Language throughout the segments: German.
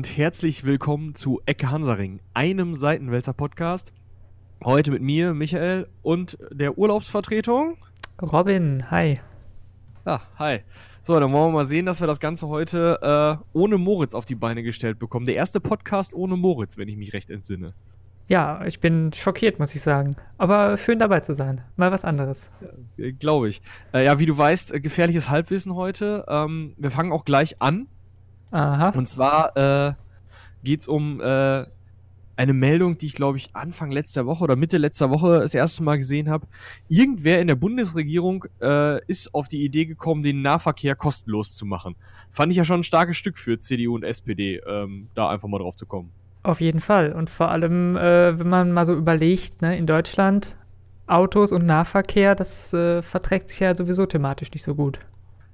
und herzlich willkommen zu Ecke Hansaring, einem Seitenwälzer Podcast. Heute mit mir, Michael, und der Urlaubsvertretung. Robin, hi. Ah, hi. So, dann wollen wir mal sehen, dass wir das Ganze heute äh, ohne Moritz auf die Beine gestellt bekommen. Der erste Podcast ohne Moritz, wenn ich mich recht entsinne. Ja, ich bin schockiert, muss ich sagen. Aber schön dabei zu sein. Mal was anderes. Ja, äh, Glaube ich. Äh, ja, wie du weißt, äh, gefährliches Halbwissen heute. Ähm, wir fangen auch gleich an. Aha. Und zwar äh, geht es um äh, eine Meldung, die ich glaube ich Anfang letzter Woche oder Mitte letzter Woche das erste Mal gesehen habe. Irgendwer in der Bundesregierung äh, ist auf die Idee gekommen, den Nahverkehr kostenlos zu machen. Fand ich ja schon ein starkes Stück für CDU und SPD, ähm, da einfach mal drauf zu kommen. Auf jeden Fall. Und vor allem, äh, wenn man mal so überlegt, ne, in Deutschland Autos und Nahverkehr, das äh, verträgt sich ja sowieso thematisch nicht so gut.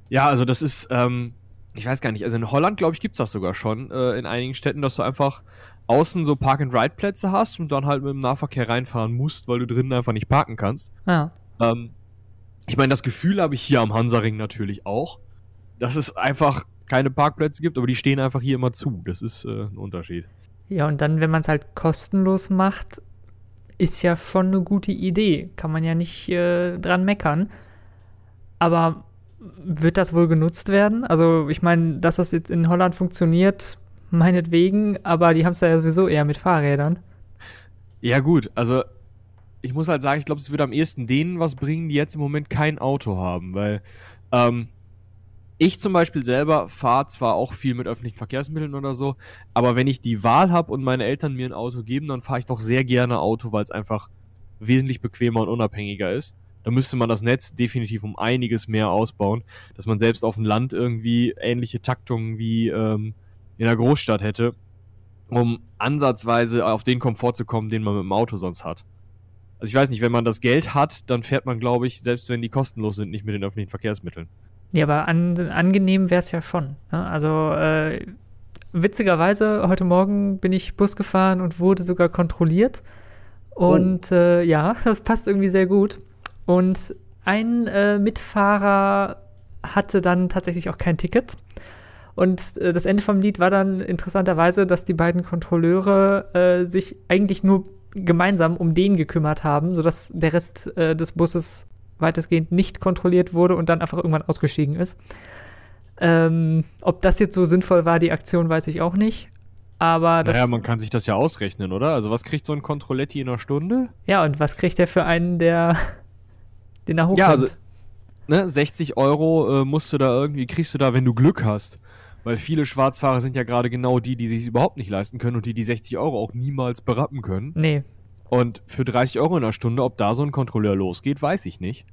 Ja, also das ist, ähm, ich weiß gar nicht, also in Holland, glaube ich, gibt es das sogar schon äh, in einigen Städten, dass du einfach außen so Park-and-Ride-Plätze hast und dann halt mit dem Nahverkehr reinfahren musst, weil du drinnen einfach nicht parken kannst. Ja. Ähm, ich meine, das Gefühl habe ich hier am Hansaring natürlich auch, dass es einfach keine Parkplätze gibt, aber die stehen einfach hier immer zu. Das ist äh, ein Unterschied. Ja, und dann, wenn man es halt kostenlos macht, ist ja schon eine gute Idee. Kann man ja nicht äh, dran meckern. Aber wird das wohl genutzt werden? Also, ich meine, dass das jetzt in Holland funktioniert, meinetwegen, aber die haben es ja sowieso eher mit Fahrrädern. Ja, gut, also ich muss halt sagen, ich glaube, es würde am ehesten denen was bringen, die jetzt im Moment kein Auto haben, weil ähm, ich zum Beispiel selber fahre zwar auch viel mit öffentlichen Verkehrsmitteln oder so, aber wenn ich die Wahl habe und meine Eltern mir ein Auto geben, dann fahre ich doch sehr gerne Auto, weil es einfach wesentlich bequemer und unabhängiger ist. Da müsste man das Netz definitiv um einiges mehr ausbauen, dass man selbst auf dem Land irgendwie ähnliche Taktungen wie ähm, in der Großstadt hätte, um ansatzweise auf den Komfort zu kommen, den man mit dem Auto sonst hat. Also ich weiß nicht, wenn man das Geld hat, dann fährt man, glaube ich, selbst wenn die kostenlos sind, nicht mit den öffentlichen Verkehrsmitteln. Ja, aber an, angenehm wäre es ja schon. Ne? Also äh, witzigerweise, heute Morgen bin ich Bus gefahren und wurde sogar kontrolliert. Und oh. äh, ja, das passt irgendwie sehr gut. Und ein äh, Mitfahrer hatte dann tatsächlich auch kein Ticket. Und äh, das Ende vom Lied war dann interessanterweise, dass die beiden Kontrolleure äh, sich eigentlich nur gemeinsam um den gekümmert haben, sodass der Rest äh, des Busses weitestgehend nicht kontrolliert wurde und dann einfach irgendwann ausgestiegen ist. Ähm, ob das jetzt so sinnvoll war, die Aktion, weiß ich auch nicht. Aber das. Naja, man kann sich das ja ausrechnen, oder? Also, was kriegt so ein Kontrolletti in einer Stunde? Ja, und was kriegt der für einen, der den er hochhält? Ja, also, ne, 60 Euro äh, musst du da irgendwie, kriegst du da, wenn du Glück hast. Weil viele Schwarzfahrer sind ja gerade genau die, die sich überhaupt nicht leisten können und die die 60 Euro auch niemals berappen können. Nee. Und für 30 Euro in der Stunde, ob da so ein Kontrolleur losgeht, weiß ich nicht.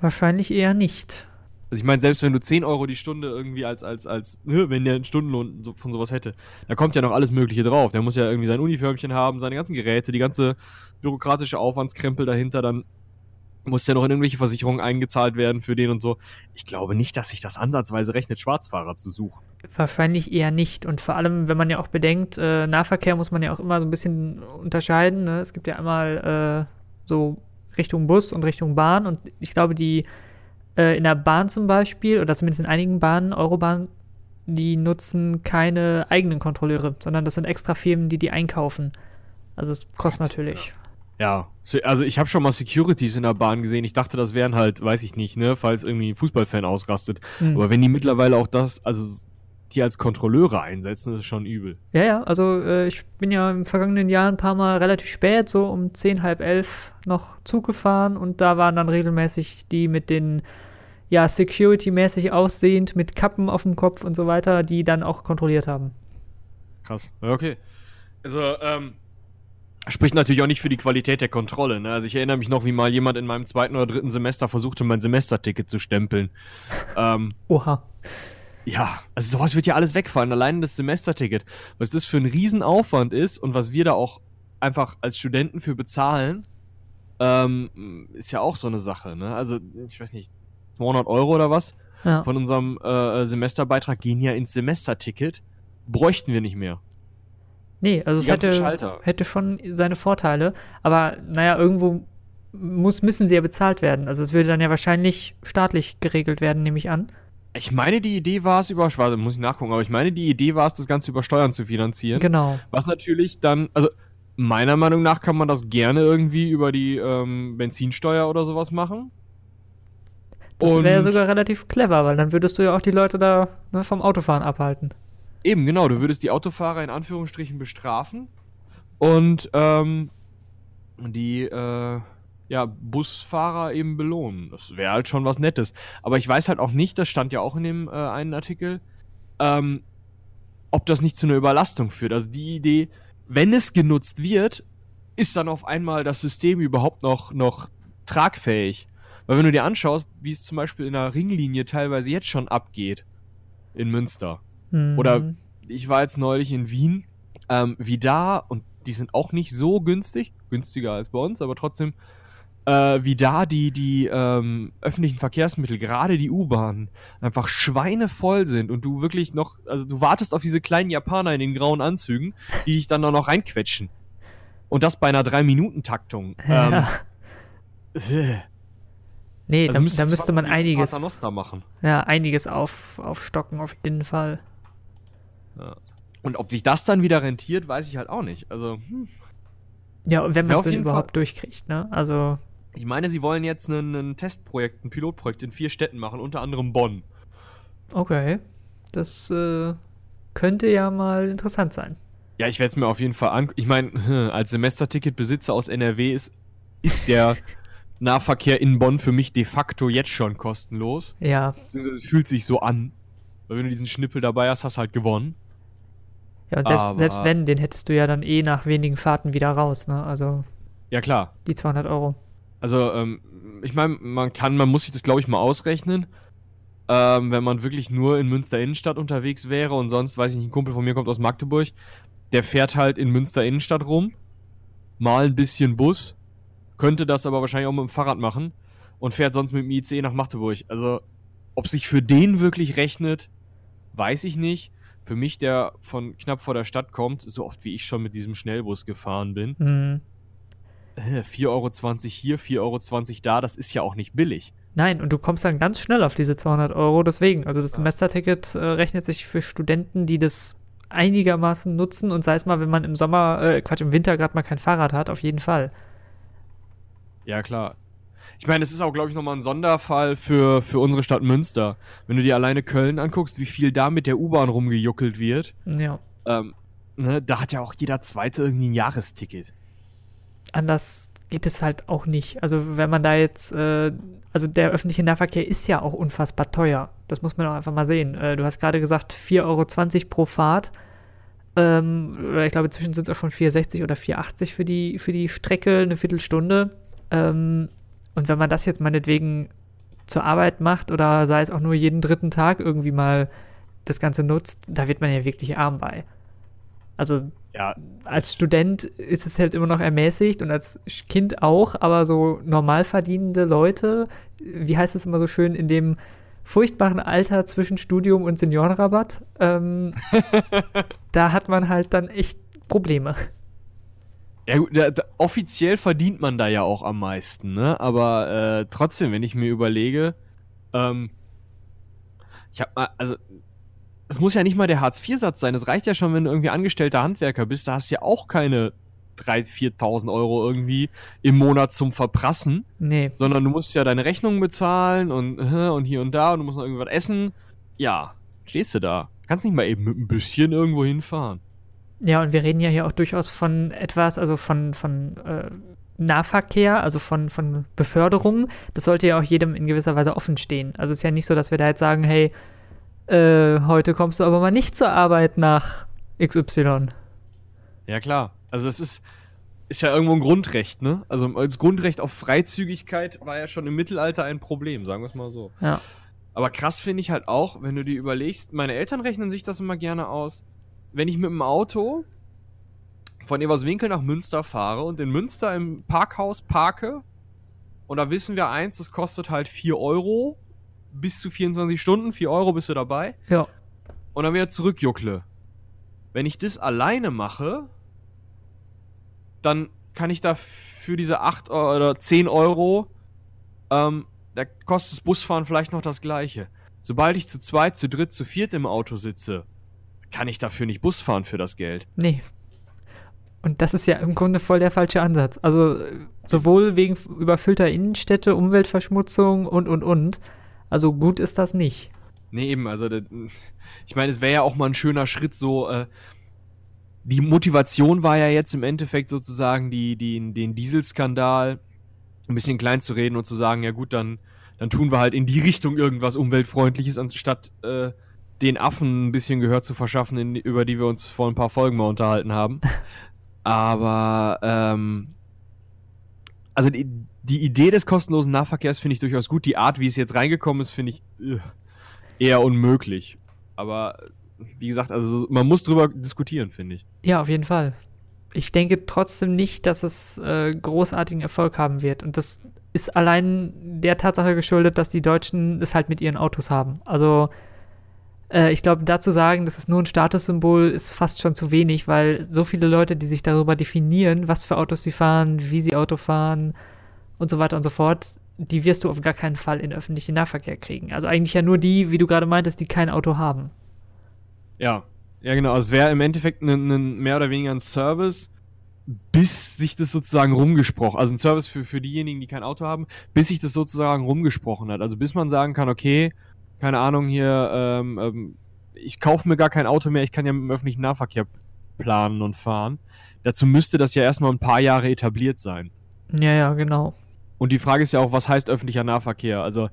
Wahrscheinlich eher nicht. Also ich meine, selbst wenn du 10 Euro die Stunde irgendwie als, als, als, ne, wenn der einen Stundenlohn von sowas hätte, da kommt ja noch alles Mögliche drauf. Der muss ja irgendwie sein Uniformchen haben, seine ganzen Geräte, die ganze bürokratische Aufwandskrempel dahinter, dann muss ja noch in irgendwelche Versicherungen eingezahlt werden für den und so. Ich glaube nicht, dass sich das ansatzweise rechnet, Schwarzfahrer zu suchen. Wahrscheinlich eher nicht. Und vor allem, wenn man ja auch bedenkt, äh, Nahverkehr muss man ja auch immer so ein bisschen unterscheiden. Ne? Es gibt ja einmal äh, so Richtung Bus und Richtung Bahn. Und ich glaube, die äh, in der Bahn zum Beispiel, oder zumindest in einigen Bahnen, Eurobahn, die nutzen keine eigenen Kontrolleure, sondern das sind extra Firmen, die die einkaufen. Also es kostet natürlich. Ja, also ich habe schon mal Securities in der Bahn gesehen. Ich dachte, das wären halt, weiß ich nicht, ne, falls irgendwie ein Fußballfan ausrastet. Mhm. Aber wenn die mittlerweile auch das, also die als Kontrolleure einsetzen, das ist schon übel. Ja, ja, also äh, ich bin ja im vergangenen Jahr ein paar Mal relativ spät, so um zehn, halb elf noch Zug gefahren und da waren dann regelmäßig die mit den, ja, Security-mäßig aussehend, mit Kappen auf dem Kopf und so weiter, die dann auch kontrolliert haben. Krass, ja, okay. Also, ähm, Spricht natürlich auch nicht für die Qualität der Kontrolle. Ne? Also ich erinnere mich noch, wie mal jemand in meinem zweiten oder dritten Semester versuchte, mein Semesterticket zu stempeln. ähm, Oha. Ja, also sowas wird ja alles wegfallen. Allein das Semesterticket. Was das für ein Riesenaufwand ist und was wir da auch einfach als Studenten für bezahlen, ähm, ist ja auch so eine Sache. Ne? Also ich weiß nicht, 200 Euro oder was ja. von unserem äh, Semesterbeitrag gehen ja ins Semesterticket. Bräuchten wir nicht mehr. Nee, also es hätte, hätte schon seine Vorteile, aber naja, irgendwo muss, müssen sie ja bezahlt werden. Also es würde dann ja wahrscheinlich staatlich geregelt werden, nehme ich an. Ich meine, die Idee war es über, warte, muss ich nachgucken, aber ich meine, die Idee war es, das Ganze über Steuern zu finanzieren. Genau. Was natürlich dann, also meiner Meinung nach kann man das gerne irgendwie über die ähm, Benzinsteuer oder sowas machen. Das wäre ja sogar relativ clever, weil dann würdest du ja auch die Leute da ne, vom Autofahren abhalten. Eben, genau, du würdest die Autofahrer in Anführungsstrichen bestrafen und ähm, die äh, ja, Busfahrer eben belohnen. Das wäre halt schon was Nettes. Aber ich weiß halt auch nicht, das stand ja auch in dem äh, einen Artikel, ähm, ob das nicht zu einer Überlastung führt. Also die Idee, wenn es genutzt wird, ist dann auf einmal das System überhaupt noch, noch tragfähig. Weil wenn du dir anschaust, wie es zum Beispiel in der Ringlinie teilweise jetzt schon abgeht, in Münster. Mhm. Oder ich war jetzt neulich in Wien, ähm, wie da, und die sind auch nicht so günstig, günstiger als bei uns, aber trotzdem, äh, wie da die, die ähm, öffentlichen Verkehrsmittel, gerade die U-Bahnen, einfach schweinevoll sind und du wirklich noch, also du wartest auf diese kleinen Japaner in den grauen Anzügen, die dich dann auch noch reinquetschen. Und das bei einer 3-Minuten-Taktung. Ähm, Ja. äh, Nee, also da, da müsste man einiges, Paternoster machen. ja, einiges auf, aufstocken, auf jeden Fall. Und ob sich das dann wieder rentiert, weiß ich halt auch nicht. Also, hm. Ja, und wenn man auf es jeden überhaupt Fall. durchkriegt, ne? Also, Ich meine, sie wollen jetzt ein, ein Testprojekt, ein Pilotprojekt in vier Städten machen, unter anderem Bonn. okay. Das äh, könnte ja mal interessant sein. Ja, ich werde es mir auf jeden Fall an. Ich meine, als Semesterticketbesitzer aus NRW ist, ist der Nahverkehr in Bonn für mich de facto jetzt schon kostenlos. Ja, Es fühlt sich so an. Weil wenn du diesen Schnippel dabei hast, hast du halt gewonnen. ja und selbst, selbst wenn, den hättest du ja dann eh nach wenigen Fahrten wieder raus, ne? Also, Ja, klar. die 200 Euro. Also, ähm, ich meine, man kann, man muss sich das, glaube ich, mal ausrechnen. Ähm, wenn man wirklich nur in Münster Innenstadt unterwegs wäre und sonst, weiß ich nicht, ein Kumpel von mir kommt aus Magdeburg, der fährt halt in Münster Innenstadt rum, mal ein bisschen Bus, könnte das aber wahrscheinlich auch mit dem Fahrrad machen und fährt sonst mit dem ICE nach Magdeburg. Also, ob sich für den wirklich rechnet, weiß ich nicht. Für mich, der von knapp vor der Stadt kommt, so oft wie ich schon mit diesem Schnellbus gefahren bin, Hm. äh, 4,20 Euro hier, 4,20 Euro da, das ist ja auch nicht billig. Nein, und du kommst dann ganz schnell auf diese 200 Euro. Deswegen, also das. Semesterticket äh, rechnet sich für Studenten, die das einigermaßen nutzen und sei es mal, wenn man im Sommer, äh, Quatsch, im Winter gerade mal kein Fahrrad hat, auf jeden Fall. Ja, klar. Ich meine, es ist auch, glaube ich, nochmal ein Sonderfall für, für unsere Stadt Münster. Wenn du dir alleine Köln anguckst, wie viel da mit der U-Bahn rumgejuckelt wird, Ja. ähm, ne, da hat ja auch jeder Zweite irgendwie ein Jahresticket. Anders geht es halt auch nicht. Also wenn man da jetzt, äh, also der öffentliche Nahverkehr ist ja auch unfassbar teuer. Das muss man auch einfach mal sehen. Äh, du hast gerade gesagt, 4,20 Euro pro Fahrt. Ähm, oder ich glaube, inzwischen sind es auch schon 4,60 oder 4,80 für die, für die Strecke, eine Viertelstunde. Ähm, und wenn man das jetzt meinetwegen zur Arbeit macht oder sei es auch nur jeden dritten Tag irgendwie mal das Ganze nutzt, da wird man ja wirklich arm bei. Also Ja, als Student ist es halt immer noch ermäßigt und als Kind auch, aber so normal verdienende Leute, wie heißt es immer so schön, in dem furchtbaren Alter zwischen Studium und Seniorenrabatt, ähm, da hat man halt dann echt Probleme. Ja gut, da, da, offiziell verdient man da ja auch am meisten, ne? Aber äh, trotzdem, wenn ich mir überlege, ähm, ich hab mal, also es muss ja nicht mal der Hartz-IV-Satz sein. Es reicht ja schon, wenn du irgendwie angestellter Handwerker bist. Da hast du ja auch keine 3.000, 4.000 Euro irgendwie im Monat zum Verprassen, Nee, sondern du musst ja deine Rechnungen bezahlen und, äh, und hier und da und du musst noch irgendwas essen. Ja, stehst du da. Kannst nicht mal eben mit ein bisschen irgendwo hinfahren. Ja, und wir reden ja hier auch durchaus von etwas, also von, von äh, Nahverkehr, also von, von Beförderung. Das sollte ja auch jedem in gewisser Weise offen stehen. Also es ist ja nicht so, dass wir da jetzt sagen, hey, äh, heute kommst du aber mal nicht zur Arbeit nach XY. Ja, klar. Also das ist, ist ja irgendwo ein Grundrecht, ne? Also das Grundrecht auf Freizügigkeit war ja schon im Mittelalter ein Problem, sagen wir es mal so. Ja. Aber krass finde ich halt auch, wenn du dir überlegst, meine Eltern rechnen sich das immer gerne aus. Wenn ich mit dem Auto von Everswinkel nach Münster fahre und in Münster im Parkhaus parke, und da wissen wir eins, das kostet halt 4 Euro bis zu 24 Stunden, 4 Euro bist du dabei Ja. und dann wieder zurückjuckle. Wenn ich das alleine mache, dann kann ich da für diese 8 oder 10 Euro, ähm, da kostet das Busfahren vielleicht noch das gleiche. Sobald ich zu zweit, zu dritt, zu viert im Auto sitze, kann ich dafür nicht Bus fahren für das Geld. Nee. Und das ist ja im Grunde voll der falsche Ansatz. Also sowohl wegen überfüllter Innenstädte, Umweltverschmutzung und, und, und. Also gut ist das nicht. Nee, eben, also ich meine, es wäre ja auch mal ein schöner Schritt, so, äh, die Motivation war ja jetzt im Endeffekt sozusagen die, die, den Dieselskandal ein bisschen klein zu reden und zu sagen, ja gut, dann, dann tun wir halt in die Richtung irgendwas umweltfreundliches, anstatt äh, den Affen ein bisschen Gehör zu verschaffen, in, über die wir uns vor ein paar Folgen mal unterhalten haben. Aber ähm, also die, die Idee des kostenlosen Nahverkehrs finde ich durchaus gut. Die Art, wie es jetzt reingekommen ist, finde ich eher unmöglich. Aber wie gesagt, also man muss drüber diskutieren, finde ich. Ja, auf jeden Fall. Ich denke trotzdem nicht, dass es äh, großartigen Erfolg haben wird. Und das ist allein der Tatsache geschuldet, dass die Deutschen es halt mit ihren Autos haben. Also äh, ich glaube, dazu sagen, das ist nur ein Statussymbol, ist fast schon zu wenig, weil so viele Leute, die sich darüber definieren, was für Autos sie fahren, wie sie Auto fahren und so weiter und so fort, die wirst du auf gar keinen Fall in öffentlichen Nahverkehr kriegen. Also eigentlich ja nur die, wie du gerade meintest, die kein Auto haben. Ja, ja genau. Also es wäre im Endeffekt ein, ein, mehr oder weniger ein Service, bis sich das sozusagen rumgesprochen, also ein Service für, für diejenigen, die kein Auto haben, bis sich das sozusagen rumgesprochen hat. Also bis man sagen kann, okay, keine Ahnung hier, ähm, ähm, ich kaufe mir gar kein Auto mehr, ich kann ja mit dem öffentlichen Nahverkehr planen und fahren. Dazu müsste das ja erstmal ein paar Jahre etabliert sein. Ja, ja, genau. Und die Frage ist ja auch, was heißt öffentlicher Nahverkehr? Also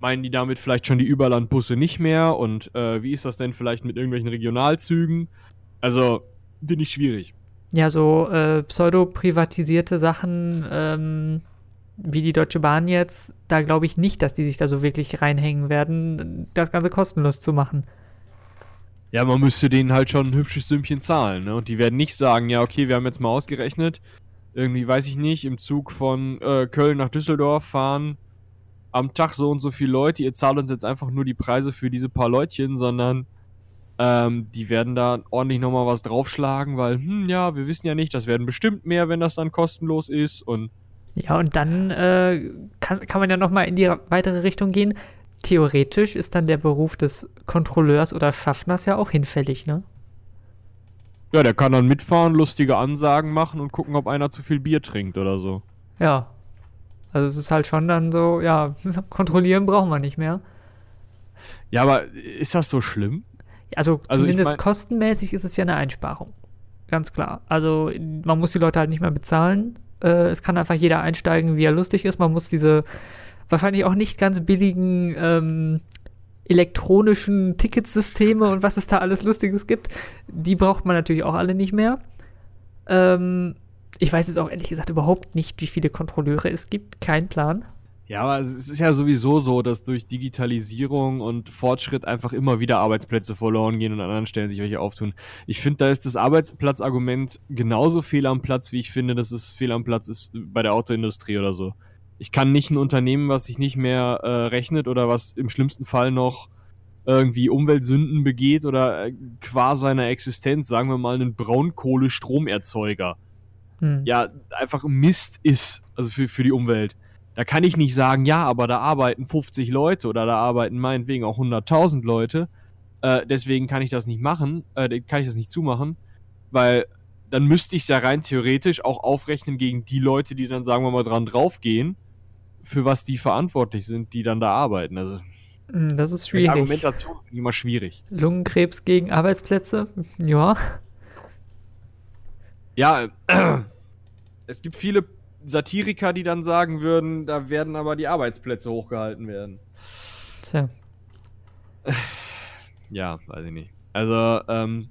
meinen die damit vielleicht schon die Überlandbusse nicht mehr? Und äh, wie ist das denn vielleicht mit irgendwelchen Regionalzügen? Also, finde ich schwierig. Ja, so äh, pseudo-privatisierte Sachen, ähm, wie die Deutsche Bahn jetzt, da glaube ich nicht, dass die sich da so wirklich reinhängen werden, das Ganze kostenlos zu machen. Ja, man müsste denen halt schon ein hübsches Sümmchen zahlen, ne? Und die werden nicht sagen, ja, okay, wir haben jetzt mal ausgerechnet, irgendwie, weiß ich nicht, im Zug von äh, Köln nach Düsseldorf fahren am Tag so und so viele Leute, ihr zahlt uns jetzt einfach nur die Preise für diese paar Leutchen, sondern ähm, die werden da ordentlich nochmal was draufschlagen, weil, hm, ja, wir wissen ja nicht, das werden bestimmt mehr, wenn das dann kostenlos ist und ja, und dann äh, kann, kann man ja nochmal in die weitere Richtung gehen. Theoretisch ist dann der Beruf des Kontrolleurs oder Schaffners ja auch hinfällig, ne? Ja, der kann dann mitfahren, lustige Ansagen machen und gucken, ob einer zu viel Bier trinkt oder so. Ja. Also es ist halt schon dann so, ja, kontrollieren brauchen wir nicht mehr. Ja, aber ist das so schlimm? Also, also zumindest ich mein kostenmäßig ist es ja eine Einsparung. Ganz klar. Also man muss die Leute halt nicht mehr bezahlen. Äh, es kann einfach jeder einsteigen, wie er lustig ist. Man muss diese wahrscheinlich auch nicht ganz billigen ähm, elektronischen Ticketsysteme und was es da alles Lustiges gibt, die braucht man natürlich auch alle nicht mehr. Ähm, ich weiß jetzt auch ehrlich gesagt überhaupt nicht, wie viele Kontrolleure es gibt. Kein Plan. Ja, aber es ist ja sowieso so, dass durch Digitalisierung und Fortschritt einfach immer wieder Arbeitsplätze verloren gehen und an anderen Stellen sich welche auftun. Ich finde, da ist das Arbeitsplatzargument genauso fehl am Platz, wie ich finde, dass es fehl am Platz ist bei der Autoindustrie oder so. Ich kann nicht ein Unternehmen, was sich nicht mehr äh, rechnet oder was im schlimmsten Fall noch irgendwie Umweltsünden begeht oder äh, qua seiner Existenz, sagen wir mal, einen Braunkohle-Stromerzeuger, hm. ja, einfach Mist ist, also für, für die Umwelt da kann ich nicht sagen, ja, aber da arbeiten 50 Leute oder da arbeiten meinetwegen auch 100.000 Leute. Äh, deswegen kann ich das nicht machen, äh, kann ich das nicht zumachen, weil dann müsste ich es ja rein theoretisch auch aufrechnen gegen die Leute, die dann, sagen wir mal, dran draufgehen, für was die verantwortlich sind, die dann da arbeiten. Also, hm, das ist schwierig. Die Argumentation ist immer schwierig. Lungenkrebs gegen Arbeitsplätze? Ja. Ja, äh, es gibt viele Satiriker, die dann sagen würden, da werden aber die Arbeitsplätze hochgehalten werden. Tja. Ja, weiß ich nicht. Also, ähm,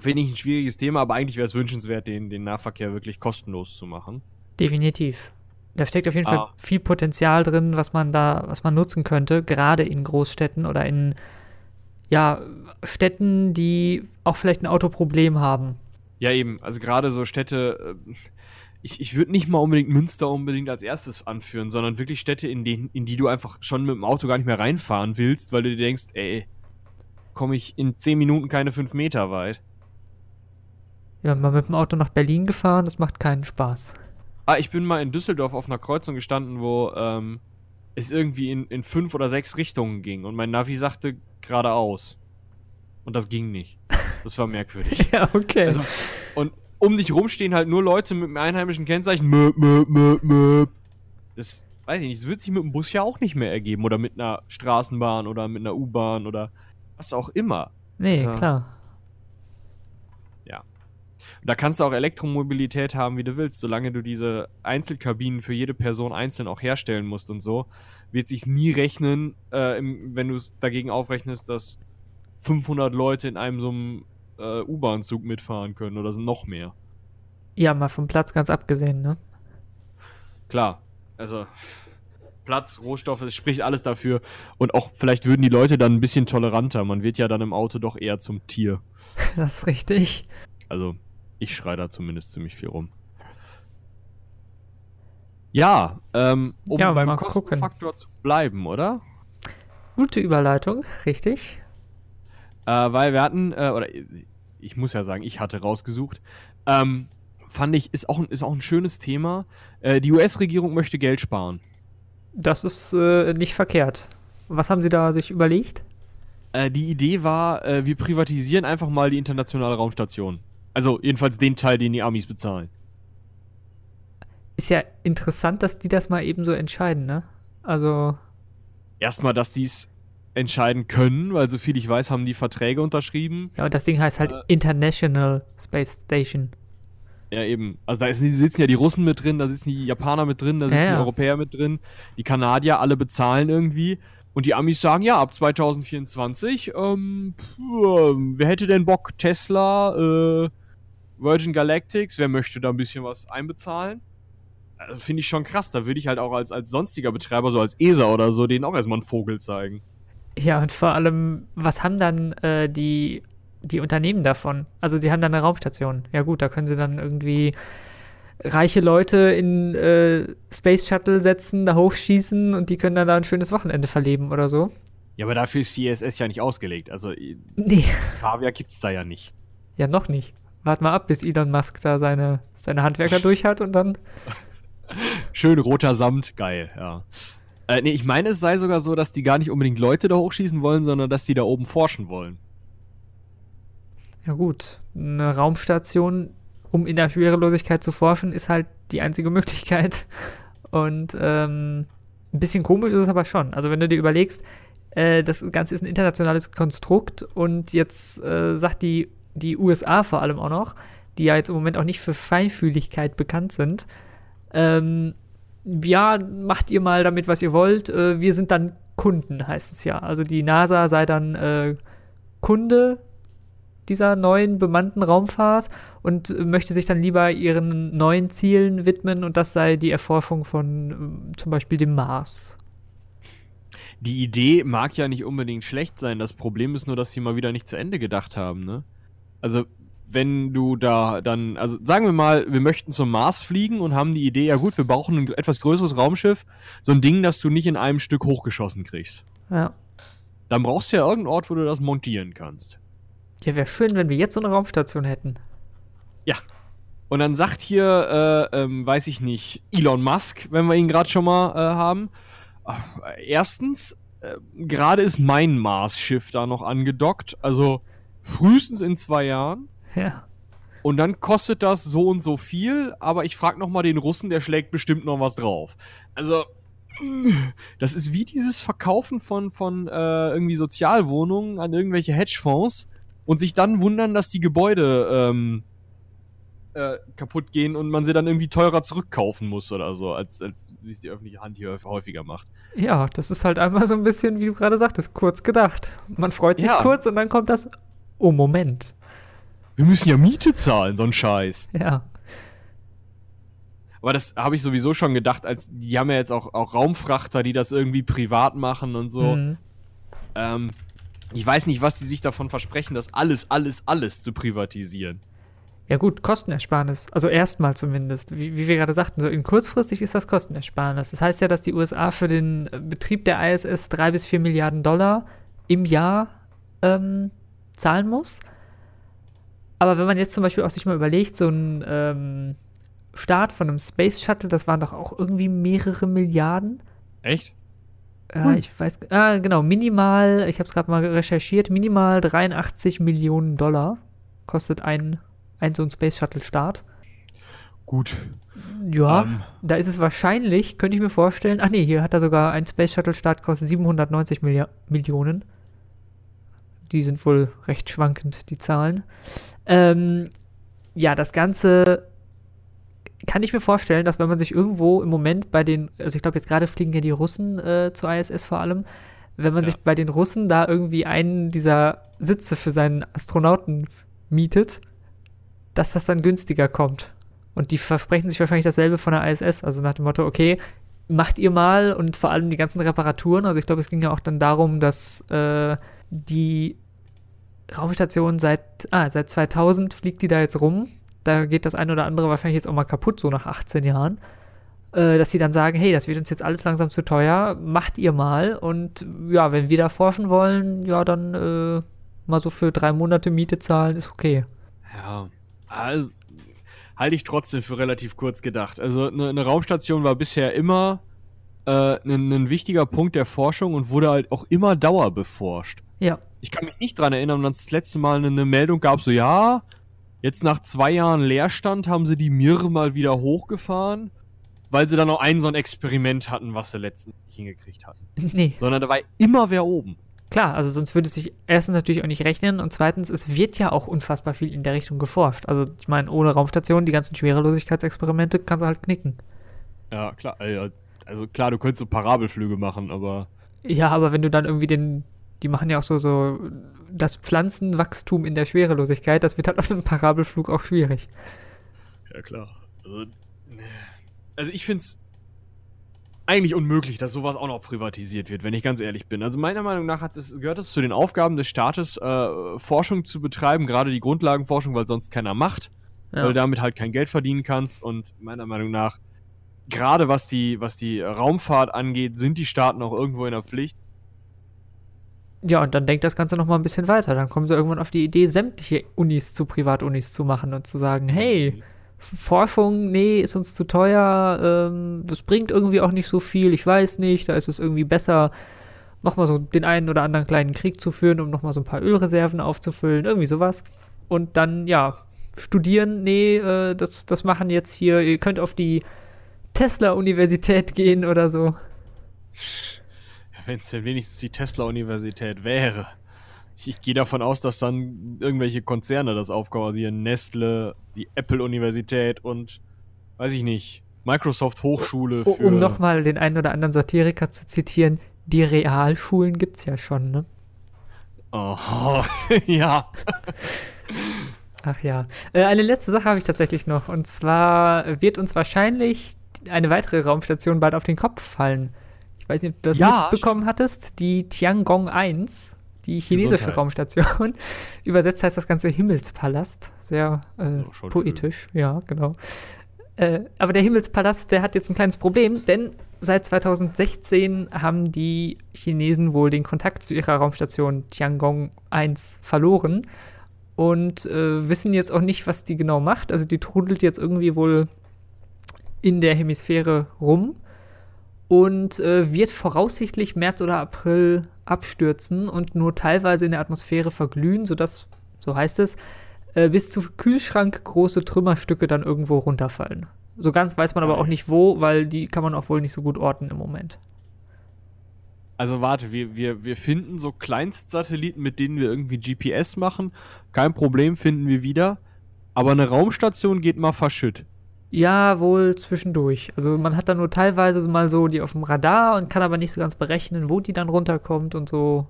finde ich ein schwieriges Thema, aber eigentlich wäre es wünschenswert, den, den Nahverkehr wirklich kostenlos zu machen. Definitiv. Da steckt auf jeden ah. Fall viel Potenzial drin, was man da, was man nutzen könnte, gerade in Großstädten oder in ja, Städten, die auch vielleicht ein Autoproblem haben. Ja, eben. Also gerade so Städte, äh, ich, ich würde nicht mal unbedingt Münster unbedingt als erstes anführen, sondern wirklich Städte, in, denen, in die du einfach schon mit dem Auto gar nicht mehr reinfahren willst, weil du dir denkst, ey, komme ich in 10 Minuten keine 5 Meter weit. Ja, mal mit dem Auto nach Berlin gefahren, das macht keinen Spaß. Ah, ich bin mal in Düsseldorf auf einer Kreuzung gestanden, wo ähm, es irgendwie in, in fünf oder sechs Richtungen ging und mein Navi sagte geradeaus. Und das ging nicht. Das war merkwürdig. ja, okay. Also, und um dich rum stehen halt nur Leute mit einem einheimischen Kennzeichen. Möp, möp, möp, möp. Das weiß ich nicht, das wird sich mit dem Bus ja auch nicht mehr ergeben. Oder mit einer Straßenbahn oder mit einer U-Bahn oder was auch immer. nee, also- klar. Und da kannst du auch Elektromobilität haben, wie du willst. Solange du diese Einzelkabinen für jede Person einzeln auch herstellen musst und so, wird sich's nie rechnen, äh, wenn du es dagegen aufrechnest, dass 500 Leute in einem so einem äh, U-Bahn-Zug mitfahren können oder sind noch mehr. Ja, mal vom Platz ganz abgesehen, ne? Klar, also Platz, Rohstoffe, es spricht alles dafür. Und auch vielleicht würden die Leute dann ein bisschen toleranter. Man wird ja dann im Auto doch eher zum Tier. Das ist richtig. Also, ich schreie da zumindest ziemlich viel rum. Ja, ähm, um Ja, beim mal gucken. Kostenfaktor zu bleiben, oder? Gute Überleitung, richtig. Äh, weil wir hatten, äh, oder ich muss ja sagen, ich hatte rausgesucht, ähm, fand ich, ist auch, ein- ist auch ein schönes Thema. Äh, die US-Regierung möchte Geld sparen. Das ist äh, nicht verkehrt. Was haben Sie da sich überlegt? Äh, die Idee war, äh, wir privatisieren einfach mal die internationale Raumstation. Also jedenfalls den Teil, den die Amis bezahlen. Ist ja interessant, dass die das mal eben so entscheiden, ne? Also, Erstmal, dass die es entscheiden können, weil soviel ich weiß, haben die Verträge unterschrieben. ja, und das Ding heißt halt Äh. International Space Station. Ja, eben. Also da ist, sitzen ja die Russen mit drin, da sitzen die Japaner mit drin, da sitzen Ja, ja. die Europäer mit drin, die Kanadier, alle bezahlen irgendwie. Und die Amis sagen, ja, ab 2024, ähm, pf, ähm, wer hätte denn Bock? Tesla, äh, Virgin Galactics, wer möchte da ein bisschen was einbezahlen? Also finde ich schon krass, da würde ich halt auch als, als sonstiger Betreiber, so als ESA oder so, denen auch erstmal einen Vogel zeigen. Ja, und vor allem, was haben dann äh, die, die Unternehmen davon? Also, sie haben dann eine Raumstation. Ja, gut, da können sie dann irgendwie reiche Leute in äh, Space Shuttle setzen, da hochschießen und die können dann da ein schönes Wochenende verleben oder so. Ja, aber dafür ist die ISS ja nicht ausgelegt. Also äh, Nee, Kaviar gibt's da ja nicht. ja, noch nicht. Wart mal ab, bis Elon Musk da seine, seine Handwerker durch hat und dann. Schön roter Samt, geil, ja. Äh, nee, ich meine, es sei sogar so, dass die gar nicht unbedingt Leute da hochschießen wollen, sondern dass die da oben forschen wollen. Ja, gut. Eine Raumstation, um in der Schwerelosigkeit zu forschen, ist halt die einzige Möglichkeit. Und ähm, ein bisschen komisch ist es aber schon. Also, wenn du dir überlegst, äh, das Ganze ist ein internationales Konstrukt und jetzt äh, sagt die, die USA vor allem auch noch, die ja jetzt im Moment auch nicht für Feinfühligkeit bekannt sind, ähm, ja, macht ihr mal damit, was ihr wollt. Äh, wir sind dann Kunden, heißt es ja. Also die NASA sei dann äh, Kunde dieser neuen bemannten Raumfahrt und äh, möchte sich dann lieber ihren neuen Zielen widmen und das sei die Erforschung von ähm, zum Beispiel dem Mars. Die Idee mag ja nicht unbedingt schlecht sein. Das Problem ist nur, dass sie mal wieder nicht zu Ende gedacht haben, ne? Also, wenn du da dann, also sagen wir mal, wir möchten zum Mars fliegen und haben die Idee, ja gut, wir brauchen ein etwas größeres Raumschiff, so ein Ding, das du nicht in einem Stück hochgeschossen kriegst. Ja. Dann brauchst du ja irgendeinen Ort, wo du das montieren kannst. Ja, wäre schön, wenn wir jetzt so eine Raumstation hätten. Und dann sagt hier, äh, ähm, weiß ich nicht, Elon Musk, wenn wir ihn gerade schon mal äh, haben. äh, Erstens, äh, gerade ist mein Mars-Schiff da noch angedockt, also frühestens in zwei Jahren. Ja. Und dann kostet das so und so viel, aber ich frage noch mal den Russen, der schlägt bestimmt noch was drauf. Also, das ist wie dieses Verkaufen von, von äh, irgendwie Sozialwohnungen an irgendwelche Hedgefonds und sich dann wundern, dass die Gebäude ähm, äh, kaputt gehen und man sie dann irgendwie teurer zurückkaufen muss oder so, als, als wie es die öffentliche Hand hier häufiger macht. Ja, das ist halt einfach so ein bisschen, wie du gerade sagtest, kurz gedacht. Man freut sich Ja. kurz und dann kommt das. Oh, Moment. Wir müssen ja Miete zahlen, so ein Scheiß. Ja. Aber das habe ich sowieso schon gedacht, als die haben ja jetzt auch, auch Raumfrachter, die das irgendwie privat machen und so. Mhm. Ähm, ich weiß nicht, was die sich davon versprechen, das alles, alles, alles zu privatisieren. Ja gut, Kostenersparnis. Also erstmal zumindest. Wie, wie wir gerade sagten, so in kurzfristig ist das Kostenersparnis. Das heißt ja, dass die USA für den Betrieb der ISS drei bis vier Milliarden Dollar im Jahr ähm, zahlen muss. Aber wenn man jetzt zum Beispiel auch sich mal überlegt, so ein ähm, Start von einem Space Shuttle, das waren doch auch irgendwie mehrere Milliarden. Echt? Äh, ich weiß, ah, genau, minimal, ich habe es gerade mal recherchiert, minimal 83 Millionen Dollar kostet ein, ein so ein Space Shuttle Start. Gut. Ja, um. da ist es wahrscheinlich, könnte ich mir vorstellen. Ach nee, hier hat er sogar ein Space Shuttle Start kostet 790 Milli Millionen. Die sind wohl recht schwankend, die Zahlen. Ähm, ja, das Ganze kann ich mir vorstellen, dass wenn man sich irgendwo im Moment bei den, also ich glaube jetzt gerade fliegen ja die Russen äh, zur ISS vor allem, wenn man ja. sich bei den Russen da irgendwie einen dieser Sitze für seinen Astronauten mietet, dass das dann günstiger kommt. Und die versprechen sich wahrscheinlich dasselbe von der ISS, also nach dem Motto, okay, macht ihr mal und vor allem die ganzen Reparaturen. Also ich glaube, es ging ja auch dann darum, dass äh, die Raumstation seit, ah, seit 2000 fliegt die da jetzt rum. Da geht das eine oder andere wahrscheinlich jetzt auch mal kaputt, so nach 18 Jahren. Äh, dass sie dann sagen, hey, das wird uns jetzt alles langsam zu teuer, macht ihr mal. Und ja, wenn wir da forschen wollen, ja, dann äh, mal so für drei Monate Miete zahlen, ist okay. Ja, also, halte ich trotzdem für relativ kurz gedacht. Also eine, eine Raumstation war bisher immer äh, ein, ein wichtiger Punkt der Forschung und wurde halt auch immer dauerbeforscht. Ja. Ich kann mich nicht dran erinnern, dass das letzte Mal eine, eine Meldung gab, so ja, jetzt nach zwei Jahren Leerstand haben sie die Mir mal wieder hochgefahren, weil sie dann noch ein so ein Experiment hatten, was sie letztens nicht hingekriegt hatten. Nee. Sondern da war immer wer oben. Klar, also sonst würde es sich erstens natürlich auch nicht rechnen und zweitens, es wird ja auch unfassbar viel in der Richtung geforscht. Also ich meine, ohne Raumstation, die ganzen Schwerelosigkeitsexperimente kannst du halt knicken. Ja, klar. Also klar, du könntest so Parabelflüge machen, aber. Ja, aber wenn du dann irgendwie den, die machen ja auch so, so das Pflanzenwachstum in der Schwerelosigkeit, das wird halt auf einem Parabelflug auch schwierig. Ja, klar. Also, also ich finde es eigentlich unmöglich, dass sowas auch noch privatisiert wird, wenn ich ganz ehrlich bin. Also meiner Meinung nach hat das, gehört es zu den Aufgaben des Staates, äh, Forschung zu betreiben, gerade die Grundlagenforschung, weil sonst keiner macht, ja. weil du damit halt kein Geld verdienen kannst. Und meiner Meinung nach, gerade was die, was die Raumfahrt angeht, sind die Staaten auch irgendwo in der Pflicht. Ja, und dann denkt das Ganze noch mal ein bisschen weiter. Dann kommen sie irgendwann auf die Idee, sämtliche Unis zu Privatunis zu machen und zu sagen, hey, mhm Forschung, nee, ist uns zu teuer, ähm, das bringt irgendwie auch nicht so viel, ich weiß nicht, da ist es irgendwie besser, nochmal so den einen oder anderen kleinen Krieg zu führen, um nochmal so ein paar Ölreserven aufzufüllen, irgendwie sowas. Und dann, ja, studieren, nee, äh, das, das machen jetzt hier, ihr könnt auf die Tesla-Universität gehen oder so. Wenn es denn wenigstens die Tesla-Universität wäre. Ich, ich gehe davon aus, dass dann irgendwelche Konzerne das aufkommen, also hier Nestle, die Apple-Universität und weiß ich nicht, Microsoft Hochschule für. Um nochmal den einen oder anderen Satiriker zu zitieren, die Realschulen gibt's ja schon, ne? Oh, ja. Ach ja. Äh, eine letzte Sache habe ich tatsächlich noch. Und zwar wird uns wahrscheinlich eine weitere Raumstation bald auf den Kopf fallen. Ich weiß nicht, ob du das ja, mitbekommen hattest. Die Tiangong 1 die chinesische Gesundheit. Raumstation. Übersetzt heißt das Ganze Himmelspalast. Sehr äh, oh, poetisch, schön. ja, genau. Äh, aber der Himmelspalast, der hat jetzt ein kleines Problem, denn seit 2016 haben die Chinesen wohl den Kontakt zu ihrer Raumstation Tiangong 1 verloren und äh, wissen jetzt auch nicht, was die genau macht. Also die trudelt jetzt irgendwie wohl in der Hemisphäre rum und äh, wird voraussichtlich März oder April abstürzen und nur teilweise in der Atmosphäre verglühen, sodass, so heißt es, äh, bis zu Kühlschrank große Trümmerstücke dann irgendwo runterfallen. So ganz weiß man aber auch nicht wo, weil die kann man auch wohl nicht so gut orten im Moment. Also warte, wir, wir, wir finden so Kleinstsatelliten, mit denen wir irgendwie GPS machen. Kein Problem, finden wir wieder. Aber eine Raumstation geht mal verschütt. Ja, wohl zwischendurch. Also man hat dann nur teilweise mal so die auf dem Radar und kann aber nicht so ganz berechnen, wo die dann runterkommt und so.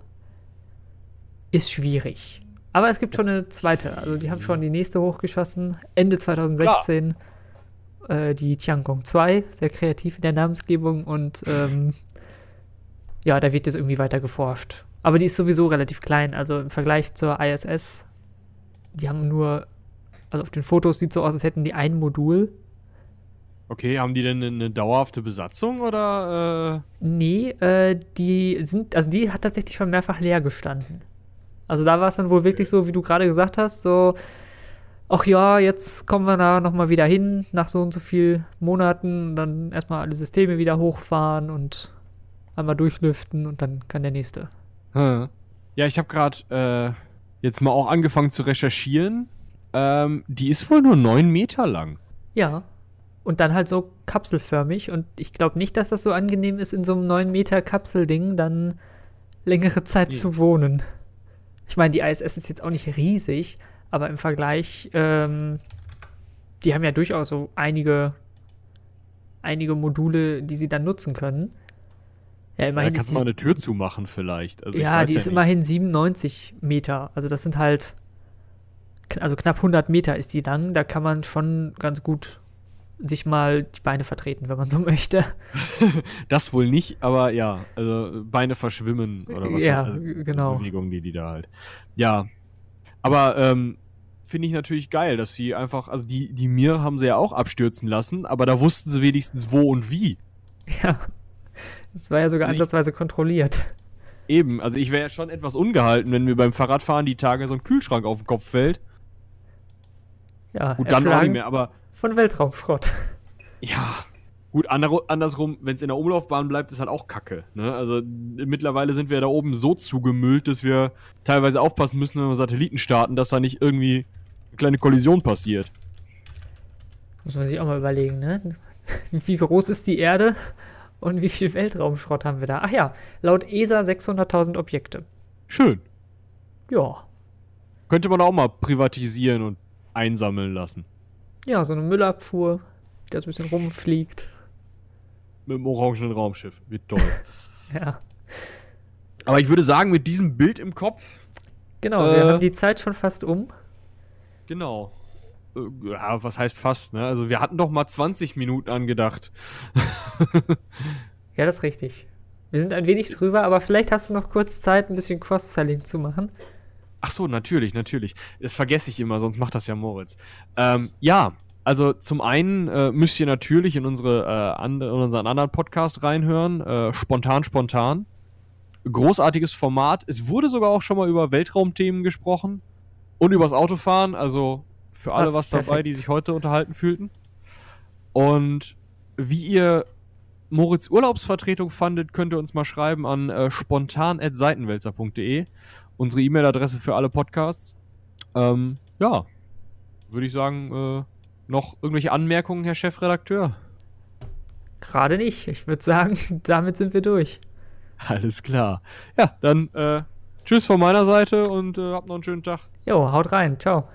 Ist schwierig. Aber es gibt schon eine zweite. Also die haben schon die nächste hochgeschossen. Ende 2016. Äh, die Tiangong 2. Sehr kreativ in der Namensgebung. Und ähm, ja, da wird jetzt irgendwie weiter geforscht. Aber die ist sowieso relativ klein. Also im Vergleich zur ISS. Die haben nur. Also auf den Fotos sieht so aus, als hätten die ein Modul Okay, haben die denn eine dauerhafte Besatzung oder? Äh? Nee, äh, die sind, also die hat tatsächlich schon mehrfach leer gestanden. Also da war es dann wohl wirklich so, wie du gerade gesagt hast, so, ach ja, jetzt kommen wir da nochmal wieder hin, nach so und so vielen Monaten, dann erstmal alle Systeme wieder hochfahren und einmal durchlüften und dann kann der nächste. Hm. Ja, ich habe gerade äh, jetzt mal auch angefangen zu recherchieren. Ähm, die ist wohl nur 9 Meter lang. Ja. Und dann halt so kapselförmig. Und ich glaube nicht, dass das so angenehm ist, in so einem 9 Meter Kapselding dann längere Zeit Nee. zu wohnen. Ich meine, die ISS ist jetzt auch nicht riesig, aber im Vergleich, ähm, die haben ja durchaus so einige, einige Module, die sie dann nutzen können. Ja, Da immerhin kannst ist du mal eine Tür zumachen vielleicht. Also ja, die ist nicht. immerhin 97 Meter. Also das sind halt, also knapp 100 Meter ist die lang. Da kann man schon ganz gut sich mal die Beine vertreten, wenn man so möchte. Das wohl nicht, aber ja, also Beine verschwimmen oder was Ja, man- also genau. Bewegungen, die die da halt. Ja. Aber ähm, finde ich natürlich geil, dass sie einfach, also die, die Mir haben sie ja auch abstürzen lassen, aber da wussten sie wenigstens wo und wie. Ja. Das war ja sogar Nicht- ansatzweise kontrolliert. Eben, also ich wäre ja schon etwas ungehalten, wenn mir beim Fahrradfahren die Tage so ein Kühlschrank auf den Kopf fällt. Ja, Gut, dann auch nicht mehr, aber von Weltraumschrott. ja. Gut, ander- andersrum, wenn es in der Umlaufbahn bleibt, ist halt auch Kacke. Ne? Also mittlerweile sind wir da oben so zugemüllt, dass wir teilweise aufpassen müssen, wenn wir Satelliten starten, dass da nicht irgendwie eine kleine Kollision passiert. Muss man sich auch mal überlegen, ne? Wie groß ist die Erde und wie viel Weltraumschrott haben wir da? Ach ja, laut ESA 600.000 Objekte. Schön. Ja. Könnte man auch mal privatisieren und einsammeln lassen. Ja, so eine Müllabfuhr, die da so ein bisschen rumfliegt. Mit dem orangenen Raumschiff. Wird toll. Ja. Aber ich würde sagen, mit diesem Bild im Kopf, Genau, wir Äh. haben die Zeit schon fast um. genau. Äh, Ja, was heißt fast, ne? Also wir hatten doch mal 20 Minuten angedacht. Ja, das ist richtig. Wir sind ein wenig drüber, aber vielleicht hast du noch kurz Zeit, ein bisschen Cross-Selling zu machen. Ach so, natürlich, natürlich. Das vergesse ich immer, sonst macht das ja Moritz. Ähm, ja, also zum einen äh, müsst ihr natürlich in, unsere, äh, and in unseren anderen Podcast reinhören. Äh, spontan, spontan. Großartiges Format. Es wurde sogar auch schon mal über Weltraumthemen gesprochen und übers Autofahren. Also für alle Passt was dabei, perfekt. die sich heute unterhalten fühlten. Und wie ihr Moritz Urlaubsvertretung fandet, könnt ihr uns mal schreiben an äh, spontan.seitenwälzer.de. Unsere E-Mail-Adresse für alle Podcasts. Ähm, ja, würde ich sagen, äh, noch irgendwelche Anmerkungen, Herr Chefredakteur? Gerade nicht. Ich würde sagen, damit sind wir durch. Alles klar. Ja, dann äh, tschüss von meiner Seite und äh, habt noch einen schönen Tag. Jo, haut rein. Ciao.